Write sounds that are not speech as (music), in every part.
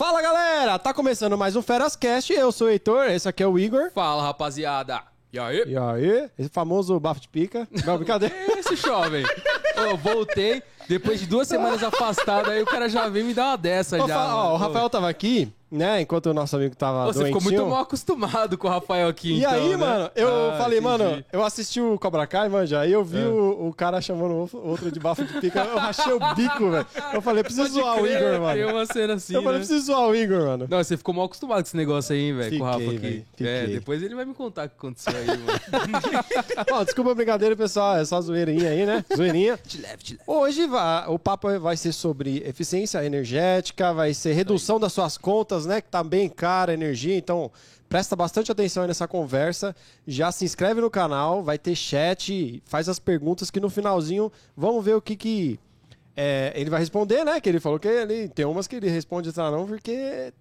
Fala galera, tá começando mais um Ferascast. Eu sou o Heitor, esse aqui é o Igor. Fala, rapaziada. E aí? E aí, esse famoso bafo de pica. Não, brincadeira. (laughs) Esse jovem. Eu voltei, depois de duas semanas afastado, aí o cara já veio me dar uma dessa Ô, já. fa- ó, mano. o Rafael tava aqui, né? Enquanto o nosso amigo tava Você ficou doentinho. muito mal acostumado com o Rafael aqui, E então, aí, né? mano, eu Ah, falei, entendi. mano, eu assisti o Cobra Kai, manja, aí eu vi É. o, o cara chamando o outro de bafo de pica, eu rachei o bico, velho. Eu falei, preciso Pode zoar o crer, Igor, Tem mano. uma cena assim, eu falei, né? preciso zoar o Igor, mano. Não, você ficou mal acostumado com esse negócio aí, velho, com o Rafa aqui. É, depois ele vai me contar o que aconteceu aí, mano. (laughs) Ó, desculpa a brincadeira, pessoal, é só zoeirinha aí, né? Zoeirinha. te leve, te leve. Hoje vai- o papo vai ser sobre eficiência energética, vai ser redução das suas contas, né? Que tá bem cara a energia, então presta bastante atenção aí nessa conversa. Já se inscreve no canal, vai ter chat, faz as perguntas que no finalzinho vamos ver o que que é, ele vai responder, né? Que ele falou que ele tem umas que ele responde outra não, porque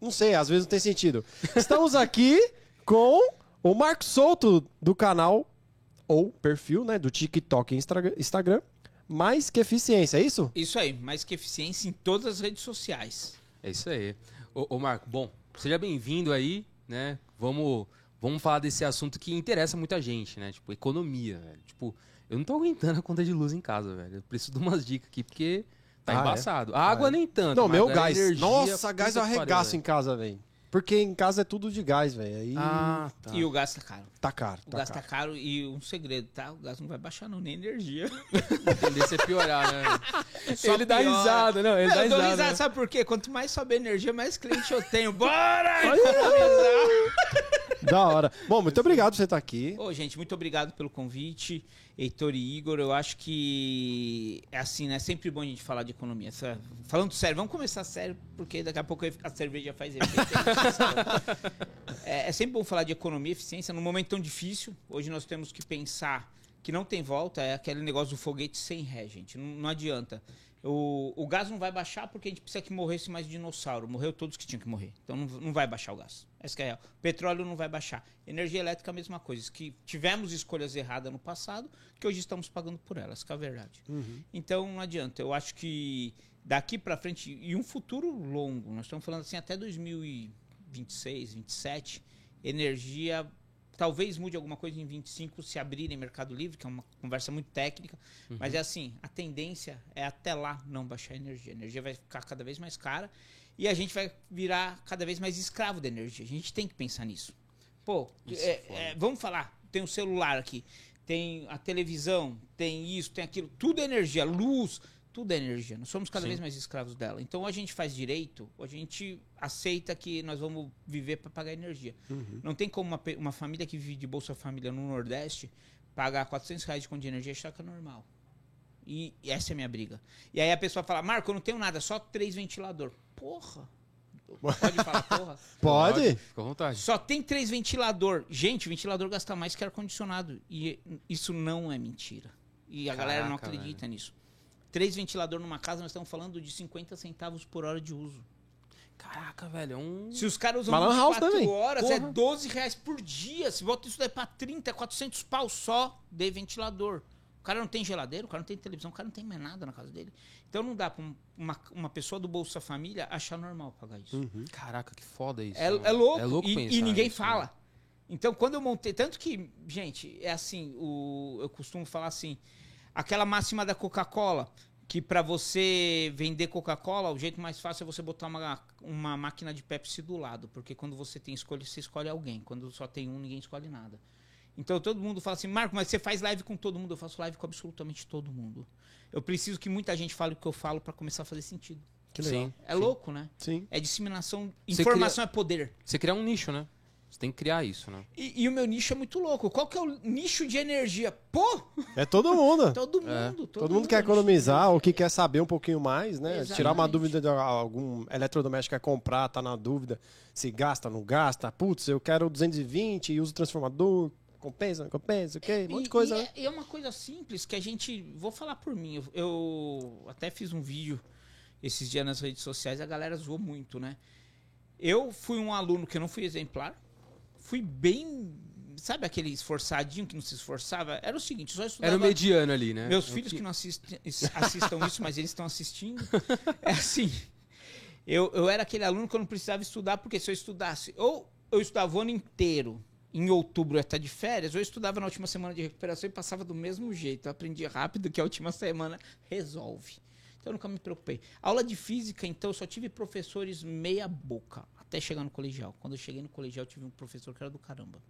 não sei, às vezes não tem sentido. (laughs) Estamos aqui com o Marcos Souto do canal ou perfil, né, do TikTok e Instagram, mais que eficiência, é isso? Isso aí, mais que eficiência em todas as redes sociais. É isso aí. Ô, ô, Marco, bom, seja bem-vindo aí, né? Vamos, vamos falar desse assunto que interessa muita gente, né? Tipo, economia, velho. Tipo, eu não tô aguentando a conta de luz em casa, velho. Eu preciso de umas dicas aqui, porque tá Ah, é? embaçado. A água Ah, é? nem tanto. Não, meu gás. energia, Nossa, gás eu arregaço em casa, velho. Porque em casa é tudo de gás, velho. Aí Ah, tá. E o gás tá caro. tá caro, O tá gás caro. tá caro e um segredo, tá? O gás não vai baixar não, nem energia. A tendência é piorar, né? (laughs) Só ele dá risada, não, ele Não, dá eu dou risada. risada, sabe por quê? Quanto mais sobe a energia, mais cliente eu tenho. (laughs) Bora economizar! Da hora. Bom, muito obrigado por você estar aqui. Ô, gente, muito obrigado pelo convite. Heitor e Igor, eu acho que é assim, né? É sempre bom a gente falar de economia. Falando sério, vamos começar sério, porque daqui a pouco a cerveja faz efeito. é, é sempre bom falar de economia e eficiência num momento tão difícil. Hoje nós temos que pensar que não tem volta, é aquele negócio do foguete sem ré, gente. Não, não adianta. O, o gás não vai baixar porque a gente precisa que morresse mais dinossauro. Morreu todos que tinham que morrer. Então não, não vai baixar o gás. Essa que é a real. Petróleo não vai baixar. Energia elétrica, a mesma coisa. Que tivemos escolhas erradas no passado, que hoje estamos pagando por elas, que é a verdade. Então não adianta. Eu acho que daqui para frente, e um futuro longo, nós estamos falando assim até 2026, 27, energia talvez mude alguma coisa em 25 se abrirem Mercado Livre, que é uma conversa muito técnica, mas é assim, a tendência é até lá não baixar a energia. A energia vai ficar cada vez mais cara e a gente vai virar cada vez mais escravo da energia. A gente tem que pensar nisso. Pô, é- é, vamos falar, tem o celular aqui, tem a televisão, tem isso, tem aquilo, tudo é energia, luz, tudo é energia. Nós somos cada Sim. vez mais escravos dela. Então, ou a gente faz direito, ou a gente aceita que nós vamos viver para pagar energia. Não tem como uma, uma família que vive de Bolsa Família no Nordeste pagar 400 reais de conta de energia e achar que é normal. E, e essa é a minha briga. E aí a pessoa fala, Marco, eu não tenho nada, só três ventilador. Porra. Pode falar porra? (laughs) Pode? Fica à vontade. Só tem três ventilador. Gente, ventilador gasta mais que ar-condicionado. E isso não é mentira. E a galera não Caraca, acredita nisso. Três ventilador numa casa, nós estamos falando de 50 centavos por hora de uso. Caraca, velho, é um... Se os caras usam Uma lan house 24 também. horas, é Porra. 12 reais por dia. Se bota isso daí pra 30, é 400 pau só de ventilador. O cara não tem geladeira, o cara não tem televisão, o cara não tem mais nada na casa dele. Então não dá pra um- uma, uma pessoa do Bolsa Família achar normal pagar isso. Caraca, que foda isso. É, é louco. É louco e, pensar e ninguém isso, né? fala. Então, quando eu montei. Tanto que, gente, é assim, o, eu costumo falar assim: aquela máxima da Coca-Cola, que pra você vender Coca-Cola, o jeito mais fácil é você botar uma, uma máquina de Pepsi do lado. Porque quando você tem escolha, você escolhe alguém. Quando só tem um, ninguém escolhe nada. Então todo mundo fala assim, Marco, mas você faz live com todo mundo? Eu faço live com absolutamente todo mundo. Eu preciso que muita gente fale o que eu falo pra começar a fazer sentido. Que legal. Sim. É louco, né? Sim. É disseminação. Informação é poder. Você criar um nicho, né? Você tem que criar isso, né? E, e o meu nicho é muito louco. Qual que é o nicho de energia? Pô! É todo mundo. (laughs) Todo mundo. É. Todo, Todo mundo quer é nicho de economizar ou que quer saber um pouquinho mais, né? Exatamente. Tirar uma dúvida de algum eletrodoméstico que quer comprar, tá na dúvida se gasta, não gasta. Putz, eu quero 220 e uso transformador. Compensa, não compensa, ok? Um monte de coisa, e né? é, é uma coisa simples que a gente. Vou falar por mim. Eu, eu até fiz um vídeo esses dias nas redes sociais, a galera zoou muito, né? Eu fui um aluno que eu não fui exemplar. Fui bem. Sabe aquele esforçadinho que não se esforçava? Era o seguinte, só estudava. Era o mediano ali, né? Meus o filhos que- que não assistem, assistam isso, mas eles estão assistindo. (laughs) É assim. Eu, eu era aquele aluno que eu não precisava estudar, porque se eu estudasse, ou eu estudava o ano inteiro, em outubro eu ia estar de férias, ou eu estudava na última semana de recuperação e passava do mesmo jeito. Eu aprendi rápido que a última semana resolve. Então eu nunca me preocupei. Aula de física, então, eu só tive professores meia boca, até chegar no colegial. Quando eu cheguei no colegial, tive um professor que era do caramba.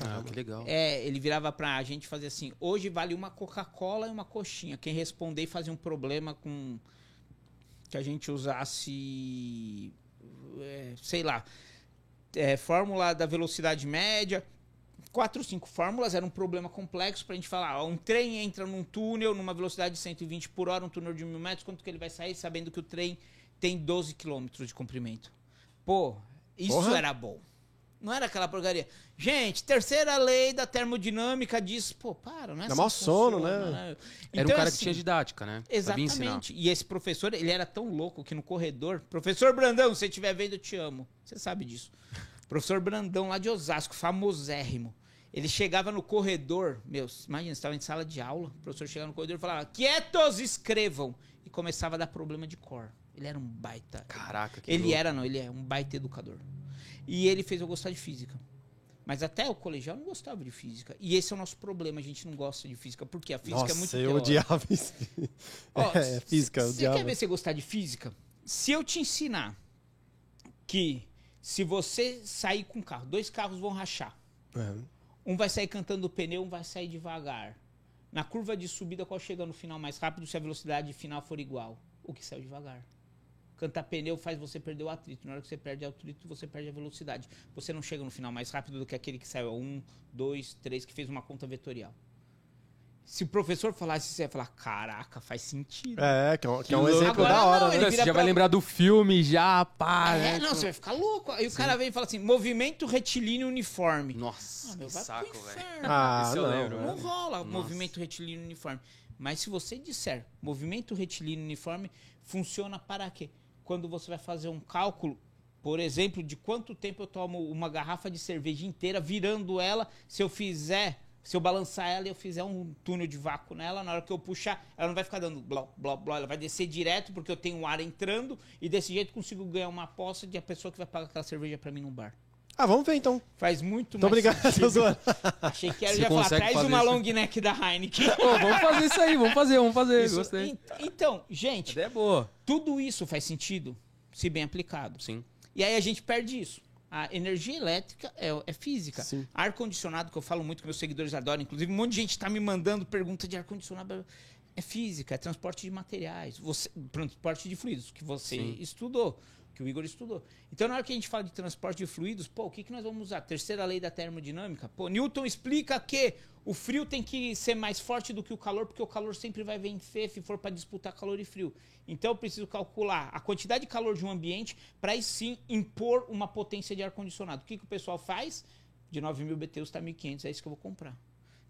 Ah, que legal. É, ele virava pra gente fazer assim: hoje vale uma Coca-Cola e uma coxinha. Quem responder fazia um problema com. que a gente usasse. é, sei lá. é, fórmula da velocidade média. Quatro, cinco fórmulas, era um problema complexo pra gente falar. ó, um trem entra num túnel numa velocidade de 120 por hora, um túnel de mil metros, quanto que ele vai sair, sabendo que o trem tem 12 quilômetros de comprimento. Pô, isso Porra. era bom. Não era aquela porcaria. Gente, terceira lei da termodinâmica diz, pô, para, não é Dá assim mau sono, funciona, né? Era um Então, cara assim, que tinha didática, né? Exatamente. E esse professor, ele era tão louco que no corredor, professor Brandão, se você estiver vendo, eu te amo. Você sabe disso. Professor Brandão, lá de Osasco, famosérrimo. Ele chegava no corredor, meus, imagina, você estava em sala de aula, o professor chegava no corredor e falava, quietos, escrevam. E começava a dar problema de cor. Ele era um baita. Caraca, que Ele louco. era, não, ele é um baita educador. E ele fez eu gostar de física. Mas até o colegial eu não gostava de física. E esse é o nosso problema, a gente não gosta de física. Porque a física Nossa, é muito eu teórica. odiava isso. Ó, (laughs) é, física, eu Você odiava. quer ver você gostar de física? Se eu te ensinar que se você sair com um carro, dois carros vão rachar. É. Um vai sair cantando o pneu, um vai sair devagar. Na curva de subida, qual chega no final mais rápido se a velocidade final for igual? O que saiu devagar. Cantar pneu faz você perder o atrito. Na hora que você perde o atrito, você perde a velocidade. Você não chega no final mais rápido do que aquele que saiu a 1, 2, 3, que fez uma conta vetorial. Se o professor falasse isso, você ia falar: caraca, faz sentido. É, que é um, que é um exemplo Agora da hora, não, né? Você já vai pra- lembrar do filme, já, pá, É, né? não, você vai ficar louco. Aí o cara vem e fala assim: movimento retilíneo uniforme. Nossa, Ah, meu, que vai saco, velho. Ah, não. lembro, velho. Não rola Nossa. movimento retilíneo uniforme. Mas se você disser movimento retilíneo uniforme, funciona para quê? Quando você vai fazer um cálculo, por exemplo, de quanto tempo eu tomo uma garrafa de cerveja inteira, virando ela, se eu fizer, se eu balançar ela e eu fizer um túnel de vácuo nela, na hora que eu puxar, ela não vai ficar dando blá, blá, blá, ela vai descer direto, porque eu tenho ar entrando, e desse jeito consigo ganhar uma aposta de a pessoa que vai pagar aquela cerveja para mim num bar. Ah, vamos ver então. Faz muito Tô mais obrigado, sentido. zoando. Achei que era Você já falar, traz uma isso? long neck da Heineken. Pô, vamos fazer isso aí, vamos fazer, vamos fazer. Isso- Gostei. en- Então, gente, é boa. tudo isso faz sentido se bem aplicado. Sim. E aí a gente perde isso. A energia elétrica é, é física. Sim. Ar-condicionado, que eu falo muito que meus seguidores adoram, inclusive um monte de gente está me mandando pergunta de ar-condicionado. É física, é transporte de materiais, você, transporte de fluidos, que você Sim. estudou, que o Igor estudou. Então, na hora que a gente fala de transporte de fluidos, pô, o que, que nós vamos usar? Terceira lei da termodinâmica? Pô, Newton explica que o frio tem que ser mais forte do que o calor, porque o calor sempre vai vencer se for para disputar calor e frio. Então, eu preciso calcular a quantidade de calor de um ambiente para aí sim impor uma potência de ar-condicionado. O que, que o pessoal faz? De 9 mil BTUs está 1.500, é isso que eu vou comprar.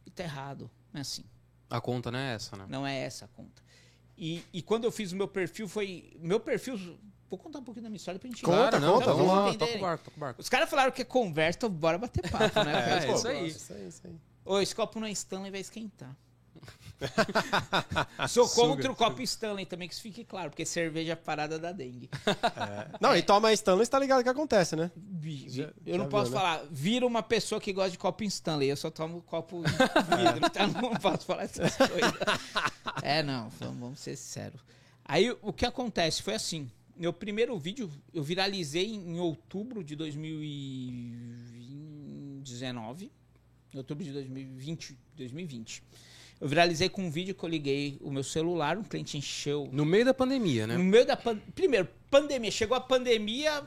E tá errado, não é assim. A conta não é essa, né? Não é essa a conta. E, e quando eu fiz o meu perfil, foi. Meu perfil. Vou contar um pouquinho da minha história pra gente Conta, Pra conta, vamos lá, toca o barco, toca o barco. Os caras falaram que é conversa, então bora bater papo, né? (laughs) É, Pô, isso aí. Isso aí, isso aí. Ô, esse copo não é Stanley, vai esquentar. (laughs) Sou contra Suga. o copo Stanley também, que isso fique claro, porque cerveja é parada da dengue. Não, e toma Stanley, você tá ligado o que acontece, né? Vi- vi- Já- eu já não viu, posso né? falar, vira uma pessoa que gosta de copo Stanley, eu só tomo copo (laughs) vidro, então não posso falar essas coisas. É, não, vamos, vamos ser sinceros. Aí o que acontece foi assim, meu primeiro vídeo eu viralizei em outubro de 2019, em outubro de 2020, 2020. Eu viralizei com um vídeo que eu liguei o meu celular, um cliente encheu No meio da pandemia, né? no meio da pan... Primeiro, pandemia. Chegou a pandemia,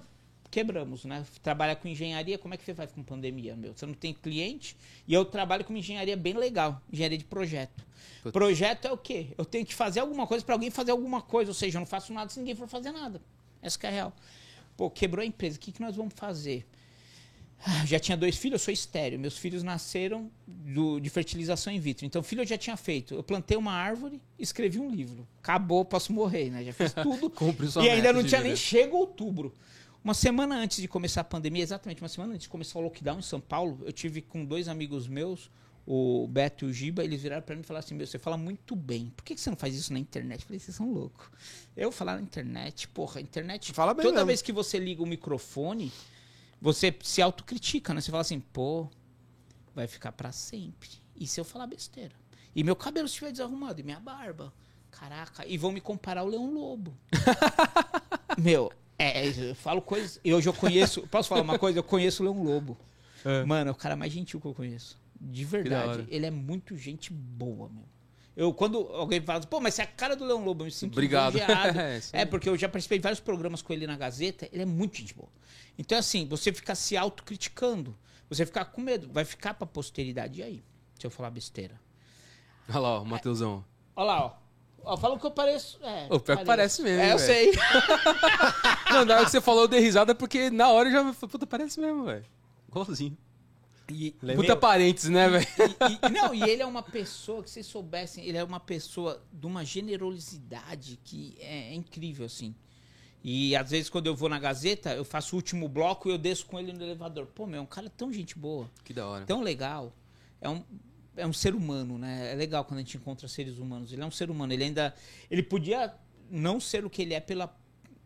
quebramos, né? Trabalha com engenharia, como é que você faz com pandemia, meu? Você não tem cliente. E eu trabalho com uma engenharia bem legal, engenharia de projeto. Putz. Projeto é o quê? Eu tenho que fazer alguma coisa para alguém fazer alguma coisa, ou seja, eu não faço nada se ninguém for fazer nada. Essa que é a real. Pô, quebrou a empresa, o que, que nós vamos fazer? Ah, Já tinha dois filhos, eu sou estéreo. Meus filhos nasceram do- de fertilização in vitro. Então, filho eu já tinha feito. Eu plantei uma árvore, escrevi um livro. Acabou, posso morrer, né? Já fiz tudo. (laughs) E ainda não tinha vida. nem chego outubro. Uma semana antes de começar a pandemia, exatamente uma semana antes de começar o lockdown em São Paulo, eu tive com dois amigos meus o Beto e o Giba, eles viraram pra mim e falaram assim: Meu, você fala muito bem. Por que, você não faz isso na internet? Eu falei: Vocês são loucos. Eu falar na internet, porra, a internet. Fala bem Toda mesmo. vez que você liga o microfone, você se autocritica, né? Você fala assim: Pô, vai ficar pra sempre. E se eu falar besteira? E meu cabelo estiver desarrumado, e minha barba. Caraca, e vão me comparar ao Leão Lobo. (laughs) meu, é, eu falo coisas. E hoje eu conheço. Posso falar uma coisa? Eu conheço o Leão Lobo. É. Mano, é o cara mais gentil que eu conheço. De da verdade. Ele é muito gente boa, meu. Eu, quando alguém fala, pô, mas você é a cara do Leão Lobo, eu me sinto Obrigado. (laughs) É, é, porque eu já participei de vários programas com ele na Gazeta, ele é muito gente boa. Então, assim, você fica se autocriticando, você ficar com medo, vai ficar pra posteridade. E aí? Se eu falar besteira? Olha lá, ó, o Mateusão. Olha lá, ó. Ó, falam que eu pareço. É, Ô, pior que parece mesmo, É, eu velho. sei. (laughs) Não, na hora que você falou, eu dei risada porque na hora eu já falei, puta, parece mesmo, velho. Igualzinho. E, Puta parênteses, né, velho? não, e ele é uma pessoa que vocês soubessem, ele é uma pessoa de uma generosidade que é, é incrível, assim. E às vezes quando eu vou na Gazeta, eu faço o último bloco e eu desço com ele no elevador. Pô, meu, é um cara tão gente boa, Que da hora. tão legal. É um, é um ser humano, né? É legal quando a gente encontra seres humanos. Ele é um ser humano. Ele ainda. Ele podia não ser o que ele é pela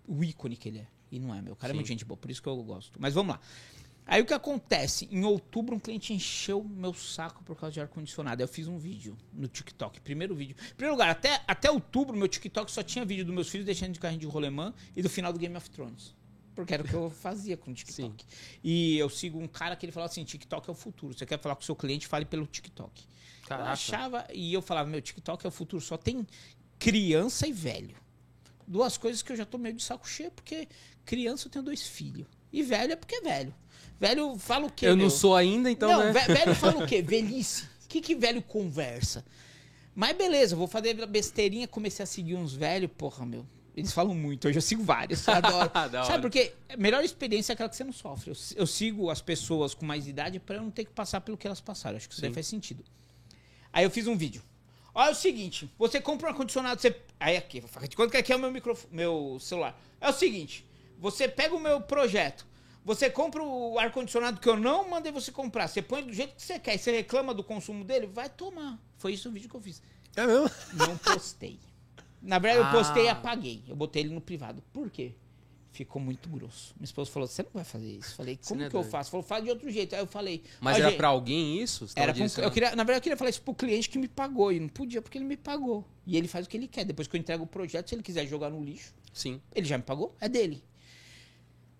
o ícone que ele é. E não é, meu. O cara é Sim. muito gente boa, por isso que eu gosto. Mas vamos lá. Aí o que acontece? Em outubro, um cliente encheu meu saco por causa de ar-condicionado. Eu fiz um vídeo no TikTok. Primeiro vídeo. Em primeiro lugar, até, até outubro, meu TikTok só tinha vídeo dos meus filhos deixando de carrinho de rolemã e do final do Game of Thrones. Porque era o que eu (laughs) fazia com o TikTok. E eu sigo um cara que ele falava assim: TikTok é o futuro. Você quer falar com o seu cliente, fale pelo TikTok. Eu Caraca. achava, e eu falava, meu, TikTok é o futuro, só tem criança e velho. Duas coisas que eu já tô meio de saco cheio, porque criança eu tenho dois filhos. E velho é porque é velho. Velho fala o quê? Eu meu? não sou ainda, então, não, né? ve- velho (laughs) fala o quê? Velhice. O que, que velho conversa? Mas beleza, vou fazer besteirinha, comecei a seguir uns velhos, porra, meu. Eles falam muito, hoje eu sigo vários, eu (laughs) adoro. Sabe, porque a melhor experiência é aquela que você não sofre. Eu, eu sigo as pessoas com mais idade pra eu não ter que passar pelo que elas passaram. Acho que isso daí Sim. faz sentido. Aí eu fiz um vídeo. Olha o seguinte, você compra um ar-condicionado, você. Aí aqui, de quanto que aqui é o meu microfone, meu celular. É o seguinte, você pega o meu projeto, você compra o ar-condicionado que eu não mandei você comprar, você põe do jeito que você quer e você reclama do consumo dele, vai tomar. Foi isso o vídeo que eu fiz. É mesmo? Não postei. Na verdade, eu postei e Ah. apaguei. Eu botei ele no privado. Por quê? Ficou muito grosso. Minha esposa falou: você não vai fazer isso. Falei, como é que eu doido. faço? Falou, faz de outro jeito. Aí eu falei. Mas "Ó, era gente, pra alguém isso? Era pra um- eu queria, na verdade, eu queria falar isso pro cliente que me pagou. E não podia porque ele me pagou. E ele faz o que ele quer. Depois que eu entrego o projeto, se ele quiser jogar no lixo, Sim. ele já me pagou, é dele.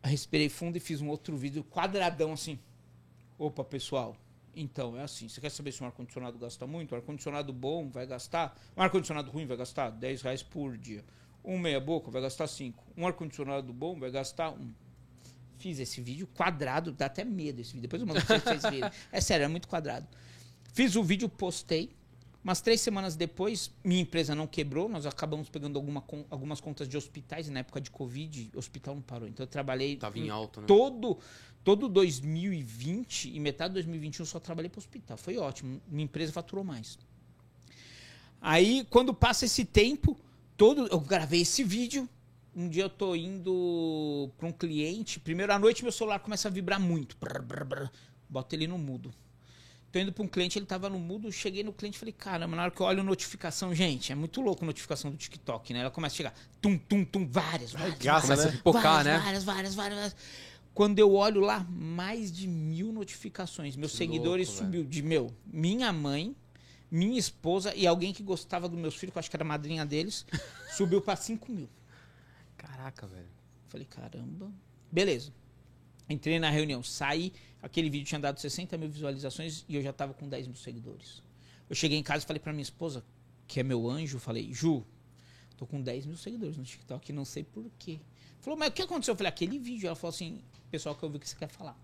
Eu respirei fundo e fiz um outro vídeo quadradão assim. Opa, pessoal. Então, é assim. Você quer saber se um ar-condicionado gasta muito? Um ar-condicionado bom vai gastar. Um ar-condicionado ruim vai gastar 10 reais por dia. Um meia-boca vai gastar 5. Um ar-condicionado bom vai gastar 1. Fiz esse vídeo quadrado, dá até medo esse vídeo. Depois eu mando pra vocês, verem. É sério, é muito quadrado. Fiz o vídeo, postei. Umas três semanas depois, minha empresa não quebrou. Nós acabamos pegando alguma algumas contas de hospitais. Na época de Covid, o hospital não parou. Então eu trabalhei Tava em alta, né? todo, todo 2020 e metade de 2021 eu só trabalhei para hospital. Foi ótimo. Minha empresa faturou mais. Aí, quando passa esse tempo, todo eu gravei esse vídeo. Um dia eu tô indo para um cliente. Primeiro à noite meu celular começa a vibrar muito. Brr, brr, brr. Boto ele no mudo. Tô indo para um cliente, ele tava no mudo. Cheguei no cliente e falei, caramba, na hora que eu olho a notificação, gente, é muito louco a notificação do TikTok, né? Ela começa a chegar, tum, tum, tum, várias, várias. Graça, Começa né? a pipocar, várias, né? Várias, várias, várias, várias. Quando eu olho lá, mais de mil notificações. Meus Que seguidores louco, subiu de meu, minha mãe, minha esposa e alguém que gostava dos meus filhos, que eu acho que era a madrinha deles, (laughs) subiu para 5 mil. Caraca, velho. Falei, caramba. Beleza. Entrei na reunião, saí. Aquele vídeo tinha dado 60 mil visualizações e eu já tava com 10 mil seguidores. Eu cheguei em casa e falei pra minha esposa, que é meu anjo, falei, Ju, tô com 10 mil seguidores no TikTok, não sei por quê. Falou, mas o que aconteceu? Eu falei, aquele vídeo. Ela falou assim, pessoal, que eu vi o que você quer falar.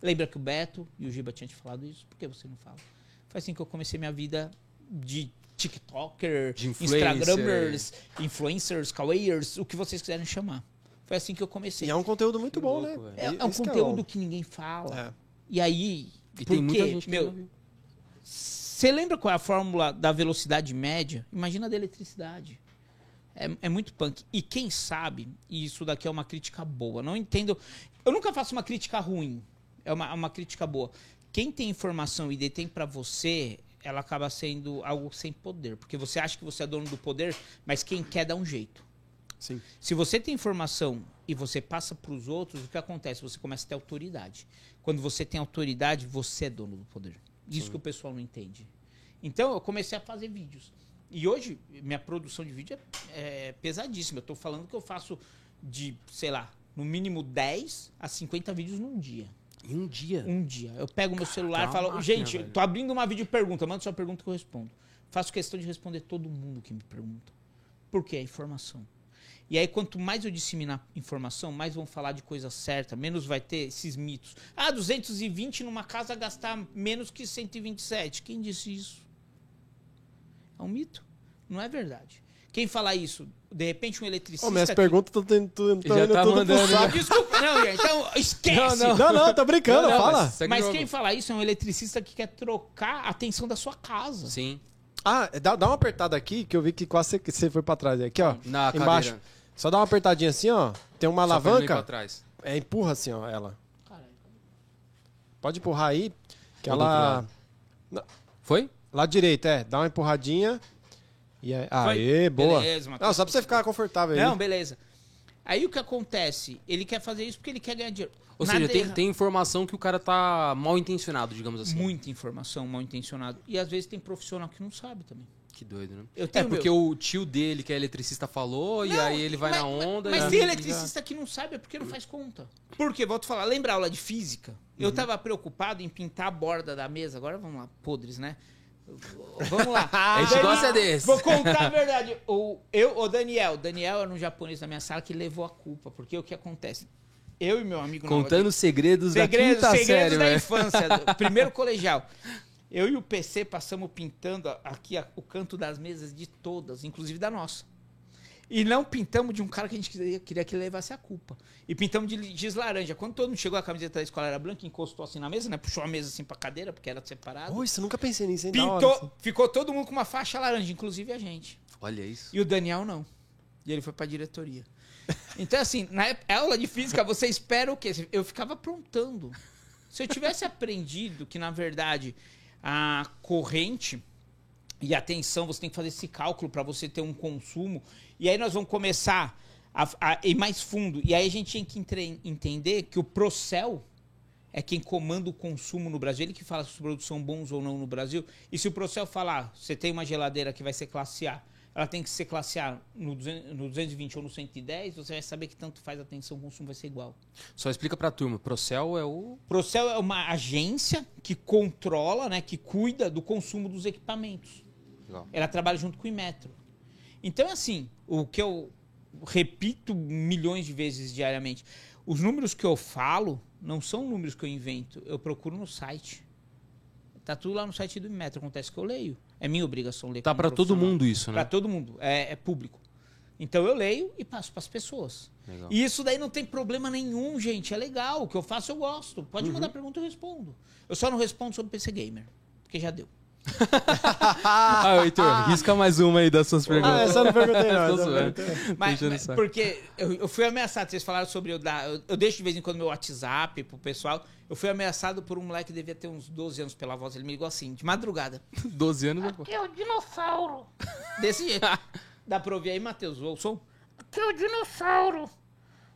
Lembra que o Beto e o Giba tinham te falado isso? Por que você não fala? Foi assim que eu comecei minha vida de TikToker, De influencer. Instagramers, influencers, kawaiers, o que vocês quiserem chamar. Foi assim que eu comecei. E é um conteúdo muito bom, louco, né? É, é um isso que conteúdo bom. que ninguém fala. É. E aí. E por tem muita quê? gente que Meu, você lembra qual é a fórmula da velocidade média? Imagina a da eletricidade. É, é muito punk. E quem sabe, e isso daqui é uma crítica boa. Não entendo. Eu nunca faço uma crítica ruim. É uma, uma crítica boa. Quem tem informação e detém para você, ela acaba sendo algo sem poder. Porque você acha que você é dono do poder, mas quem quer dá um jeito. Sim. Se você tem informação e você passa para os outros, o que acontece? Você começa a ter autoridade. Quando você tem autoridade, você é dono do poder. Isso que o pessoal não entende. Então eu comecei a fazer vídeos. E hoje, minha produção de vídeo é, é pesadíssima. Eu estou falando que eu faço de, sei lá, no mínimo 10 a 50 vídeos num dia. Em um dia. Um dia. Eu pego meu celular e falo, máquina, gente, velho. tô abrindo uma vídeo pergunta, manda sua pergunta que eu respondo. Faço questão de responder todo mundo que me pergunta. Por quê? É informação. E aí, quanto mais eu disseminar informação, mais vão falar de coisa certa, menos vai ter esses mitos. Ah, 220 numa casa gastar menos que 127. Quem disse isso? É um mito. Não é verdade. Quem fala isso? De repente, um eletricista. Ô, minhas que- perguntas estão indo tá tudo mandando, pro né? saco. Desculpa, não, gente. Então, esquece. Não, Não, não, tô brincando, Não, não, fala. mas Mas quem jogo. fala isso é um eletricista que quer trocar a tensão da sua casa. Sim. Ah, dá, dá uma apertada aqui, que eu vi que quase você, você foi pra trás. Aqui, ó. Na embaixo. cadeira. Só dá uma apertadinha assim, ó. Tem uma Só ir pra alavanca. trás. É, empurra assim, ó, ela. Caralho. Pode empurrar aí, que Ou do ela... Foi? Lá direita, é. Dá uma empurradinha. E aí... Aê, boa. Beleza, Matheus. Não, só pra você ficar confortável aí. Não, beleza. Aí o que acontece? Ele quer fazer isso porque ele quer ganhar dinheiro. Ou Nada seja, tem, tem informação que o cara tá mal intencionado, digamos assim. muita informação mal intencionada. E às vezes tem profissional que não sabe também. Que doido, né? Eu É tenho porque meu- o tio dele, que é eletricista, falou, e Não, aí ele vai mas- na onda. Mas e tem aí- eletricista que não sabe é porque não faz conta. Por quê? Volto a falar, lembra a aula de física? Eu tava preocupado em pintar a borda da mesa. Agora vamos lá, podres, né? Vamos lá. (laughs) A gente Dani- gosta desse. Vou contar a verdade. O, eu, o Daniel, Daniel era um japonês da minha sala que levou a culpa. Porque o que acontece? Eu e meu amigo... na Contando segredos, Segredos, da quinta segredos série, da velho. infância, do (laughs) primeiro colegial. Eu e o PC passamos pintando aqui a- o canto das mesas de todas, inclusive da nossa. E não pintamos de um cara que a gente queria, queria que levasse a culpa. E pintamos de giz laranja. Quando todo mundo chegou, a camiseta da escola era branca, encostou assim na mesa, né? Puxou a mesa assim pra cadeira, porque era separado. Oi, você nunca pensei nisso, hein? Da hora, Pintou, assim. ficou todo mundo com uma faixa laranja, inclusive a gente. Olha isso. E o Daniel não. E ele foi pra diretoria. (laughs) Então, assim, na aula de física, você espera o quê? Eu ficava aprontando. Se eu tivesse aprendido que, na verdade, a corrente e a tensão, você tem que fazer esse cálculo para você ter um consumo. E aí nós vamos começar a, a ir mais fundo. E aí a gente tinha que entre- entender que o Procel é quem comanda o consumo no Brasil. Ele que fala se os produtos são bons ou não no Brasil. E se o Procel falar, você tem uma geladeira que vai ser classe A, ela tem que ser classe A no 200 no 220 ou no 110, você vai saber que tanto faz a tensão, o consumo vai ser igual. Só explica pra turma. Procel é o. Procel é uma agência que controla, né, que cuida do consumo dos equipamentos. Legal. Ela trabalha junto com o Inmetro. Então, assim, o que eu repito milhões de vezes diariamente, os números que eu falo não são números que eu invento, eu procuro no site. Tá tudo lá no site do Inmetro, acontece que eu leio. É minha obrigação ler Tá pra todo mundo isso, né? todo mundo, é, é público. Então eu leio e passo para as pessoas. Legal. E isso daí não tem problema nenhum, gente. É legal. O que eu faço, eu gosto. Pode mandar pergunta, eu respondo. Eu só não respondo sobre PC Gamer. Porque já deu. (laughs) Ah, Heitor, risca mais uma aí das suas perguntas. Ah, essa eu não perguntei, não. (laughs) Não perguntei. Mas, mas porque eu, eu fui ameaçado. Vocês falaram sobre eu dar. Eu, eu deixo de vez em quando meu WhatsApp pro pessoal. Eu fui ameaçado por um moleque que devia ter uns 12 anos pela voz. Ele me ligou assim, de madrugada. (laughs) 12 anos. Aqui é o dinossauro. Desse jeito. Dá pra ouvir aí, Matheus? O som? Aqui é o dinossauro.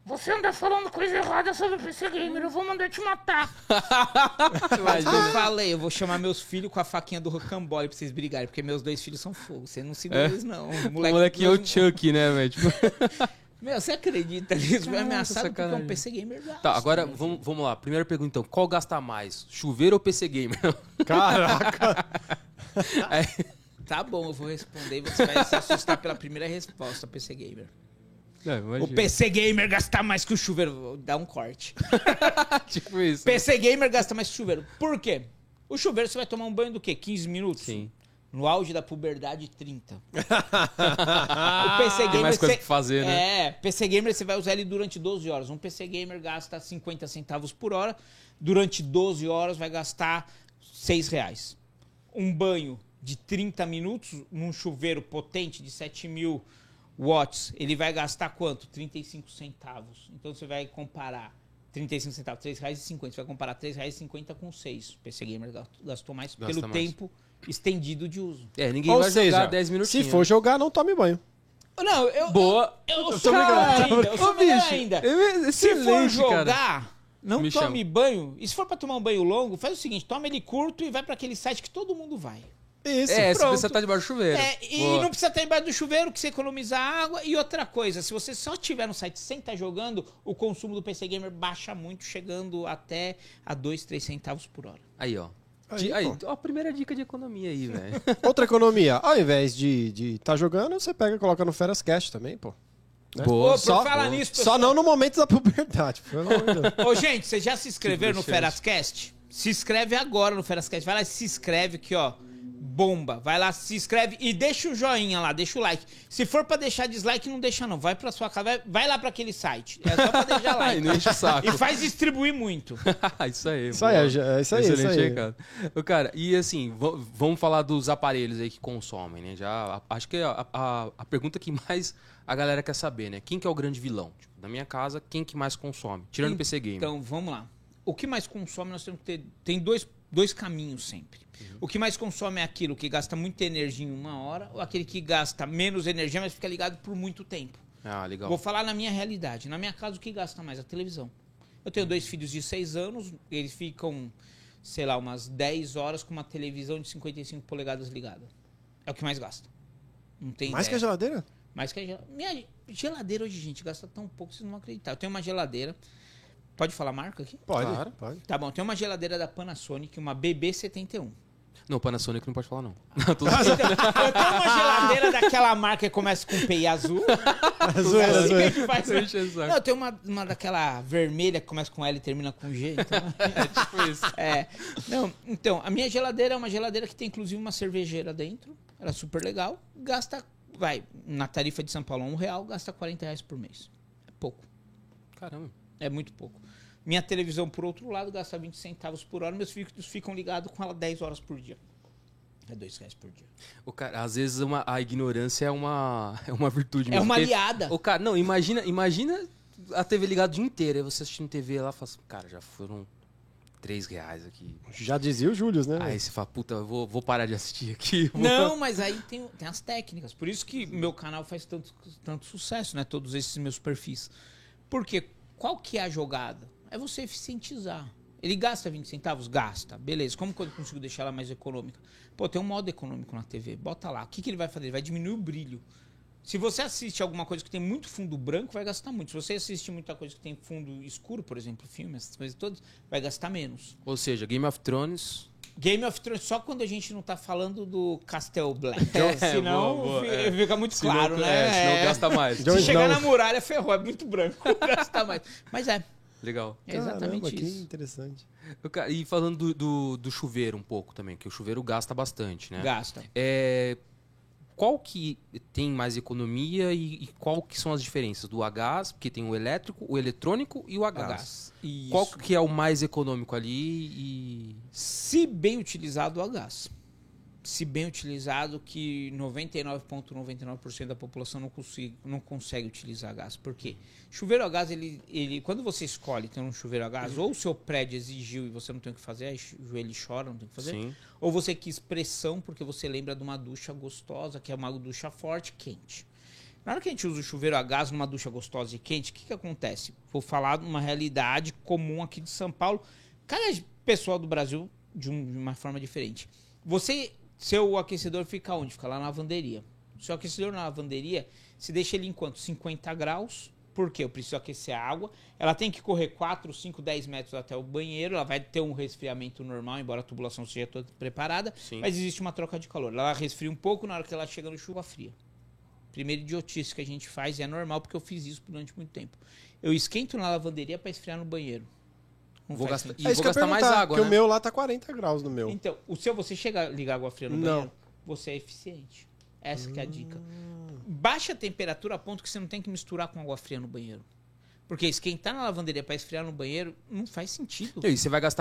Você anda falando coisa errada sobre o PC Gamer, eu vou mandar te matar. (laughs) Mas eu falei, eu vou chamar meus filhos com a faquinha do rocambole pra vocês brigarem, porque meus dois filhos são fogo. Você não segura É? eles, não. O moleque é o Chuck, né, velho? Tipo... (laughs) Meu, você acredita nisso? Foi ameaçado porque é um PC Gamer gasta. Tá, agora vamos, vamos lá. Primeira pergunta então. Qual gasta mais? Chuveiro ou PC Gamer? (laughs) Caraca. Tá bom, eu vou responder e você vai se assustar pela primeira resposta, PC Gamer. O PC Gamer gasta mais que o chuveiro. Dá um corte. (laughs) Tipo isso. PC Gamer gasta mais que o chuveiro. Por quê? O chuveiro você vai tomar um banho do quê? 15 minutos? Sim. No auge da puberdade, 30. (laughs) o PC Gamer. Tem mais coisa você- pra fazer, né? É, PC Gamer você vai usar ele durante 12 horas. Um PC Gamer gasta 50 centavos por hora. Durante 12 horas vai gastar 6 reais. Um banho de 30 minutos num chuveiro potente de 7 mil watts, ele vai gastar quanto? 35 centavos. Então você vai comparar 35 centavos, R$ 3,50. Você vai comparar R$ 3,50 com 6. O PC Gamer gastou- mais Gasta pelo mais. tempo estendido de uso. É, ninguém Ou vai seja, jogar 10 minutinhos. se for jogar, não tome banho. Não, eu. Boa. Eu, eu tô sou melhor ainda. Eu sou Ô, melhor bicho, ainda. Se for jogar, cara. não Me tome banho. E se for pra tomar um banho longo, faz o seguinte: toma ele curto e vai pra aquele site que todo mundo vai. Isso. É, se pronto. você tá debaixo do chuveiro. É, e Boa. não precisa estar embaixo do chuveiro, que você economiza água. E outra coisa, se você só tiver no site sem estar jogando, o consumo do PC Gamer baixa muito, chegando até a 2, 3 centavos por hora. Aí, ó. Aí, Aí, ó, a primeira dica de economia aí, (laughs) velho. Outra economia. Ao invés de estar de tá jogando, você pega e coloca no Feras Cash também, pô. Né? Boa. Só- falar boa. nisso, Só não no momento da puberdade. Pelo amor de Deus. (laughs) Ô, gente, vocês já se inscreveram no. Ferascast? Se inscreve agora no Ferascast. Vai lá e se inscreve aqui, ó. Bomba. Vai lá, se inscreve e deixa o joinha lá, deixa o like. Se for pra deixar dislike, não deixa não. Vai pra sua casa, vai, vai lá pra aquele site. É só pra deixar (laughs) like. enche o saco. E faz distribuir muito. (laughs) isso aí. Isso aí, é isso aí, isso Excelente aí. recado. Ô, Cara, e assim, vamos falar dos aparelhos aí que consomem, né? Já, acho que a, a, a pergunta que mais a galera quer saber, né? Quem que é o grande vilão? Tipo, na minha casa, quem que mais consome? Tirando o PC Gamer. Então, vamos lá. O que mais consome, nós temos que ter. Tem dois, dois caminhos sempre. O que mais consome é aquilo que gasta muita energia em uma hora, ou aquele que gasta menos energia, mas fica ligado por muito tempo. Ah, legal. Vou falar na minha realidade. Na minha casa, o que gasta mais? A televisão. Eu tenho dois filhos de 6 anos, eles ficam, sei lá, umas 10 horas com uma televisão de 55 polegadas ligada. É o que mais gasta. Não tem Mais que a ideia. geladeira? Mais que a geladeira. Minha geladeira hoje, gente, gasta tão pouco, vocês não vão acreditar. Eu tenho uma geladeira. Pode falar marca aqui? Pode, Claro. pode. Tá bom, tenho uma geladeira da Panasonic, uma BB71. Não, Panasonic não pode falar, não. (laughs) Tô- Então, eu tenho uma geladeira daquela marca que começa com PI azul. Zoeira, Assim que a zoeira. gente faz. Não, eu tenho uma, uma daquela vermelha que começa com L e termina com G. Então, (laughs) Tipo isso. é. Não, então, a minha geladeira é uma geladeira que tem inclusive uma cervejeira dentro. Ela é super legal. Gasta, vai, na tarifa de São Paulo, um real, gasta 40 reais por mês. É pouco. Caramba. É muito pouco. Minha televisão, por outro lado, gasta 20 centavos por hora. Meus filhos ficam ligados com ela 10 horas por dia. É 2 reais por dia. O cara, às vezes uma- a ignorância é uma, (laughs) é uma virtude É uma porque- aliada. O cara, não, imagina, imagina a TV ligada o dia inteiro. Aí você assistindo TV lá e fala assim, cara, já foram 3 reais aqui. Já dizia o Júlio, né? Aí você fala, puta, eu vou, vou parar de assistir aqui. (laughs) vou- Não, mas aí tem, tem as técnicas. Por isso que meu canal faz tanto, tanto sucesso, né? Todos esses meus perfis. Porque qual que é a jogada? É você eficientizar. Ele gasta 20 centavos? Gasta. Beleza. Como que eu consigo deixar ela mais econômica? Pô, tem um modo econômico na TV. Bota lá. O que, que ele vai fazer? Ele vai diminuir o brilho. Se você assiste alguma coisa que tem muito fundo branco, vai gastar muito. Se você assiste muita coisa que tem fundo escuro, por exemplo, filme, essas coisas todas, vai gastar menos. Ou seja, Game of Thrones. Game of Thrones só quando a gente não tá falando do Castle Black. (laughs) É, senão boa, boa, é. fica muito senão- claro, né? É, senão É. gasta mais. Se chegar na muralha, ferrou. É muito branco. (laughs) Gasta mais. Mas é, Legal. é exatamente Caramba, que isso. interessante. Eu ca- E falando do, do, do chuveiro um pouco também, que o chuveiro gasta bastante, né? Gasta. É, qual que tem mais economia e, e qual que são as diferenças do a gás, porque tem o elétrico, o eletrônico e o a O gás. gás. Isso. Qual que é o mais econômico ali e Se bem utilizado, a gás. Se bem utilizado, que 99,99% da população não, não consegue utilizar gás. Por quê? Chuveiro a gás, ele, ele, quando você escolhe ter um chuveiro a gás, ou o seu prédio exigiu e você não tem o que fazer, aí o joelho chora, não tem o que fazer. Sim. Ou você quis pressão porque você lembra de uma ducha gostosa, que é uma ducha forte, quente. Na hora que a gente usa o chuveiro a gás numa ducha gostosa e quente, o que, que acontece? Vou falar de uma realidade comum aqui de São Paulo. Cada pessoal do Brasil de, um- de uma forma diferente. Você, seu aquecedor fica onde? Fica lá na lavanderia. Seu aquecedor na lavanderia, se deixa ele em quanto? 50 graus. Por quê? Eu preciso aquecer a água. Ela tem que correr 4, 5, 10 metros até o banheiro. Ela vai ter um resfriamento normal, embora a tubulação seja toda preparada. Sim. Mas existe uma troca de calor. Ela resfria um pouco na hora que ela chega no chuva fria. Primeira idiotice que a gente faz e é normal porque eu fiz isso durante muito tempo. Eu esquento na lavanderia para esfriar no banheiro. Não Vou gastar-. E vou gastar mais água, porque né? o meu lá tá 40 graus no meu. Então, o seu você chega a ligar água fria no Não. banheiro, você é eficiente. Essa que é a dica. Baixa a temperatura a ponto que você não tem que misturar com água fria no banheiro. Porque esquentar na lavanderia para esfriar no banheiro não faz sentido. E aí, você vai gastar